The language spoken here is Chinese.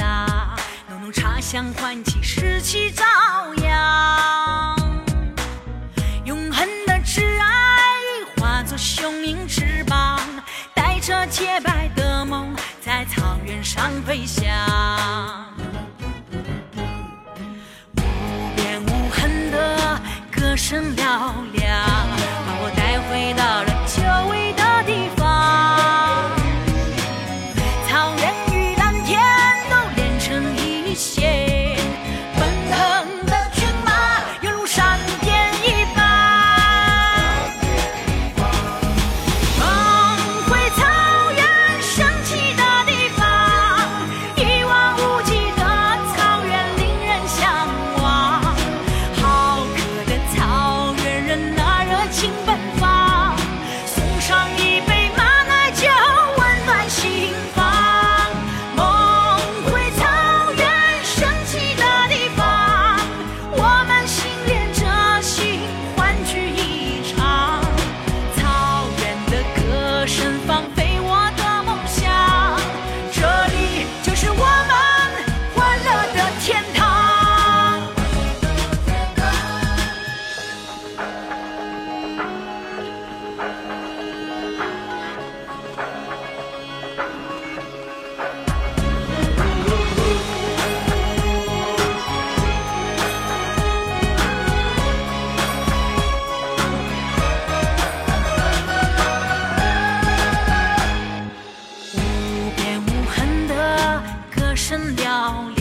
大浓浓茶香唤起士气朝阳。永恒的挚爱化作雄鹰翅膀带着洁白的梦在草原上飞翔。无边无痕的歌声嘹亮真了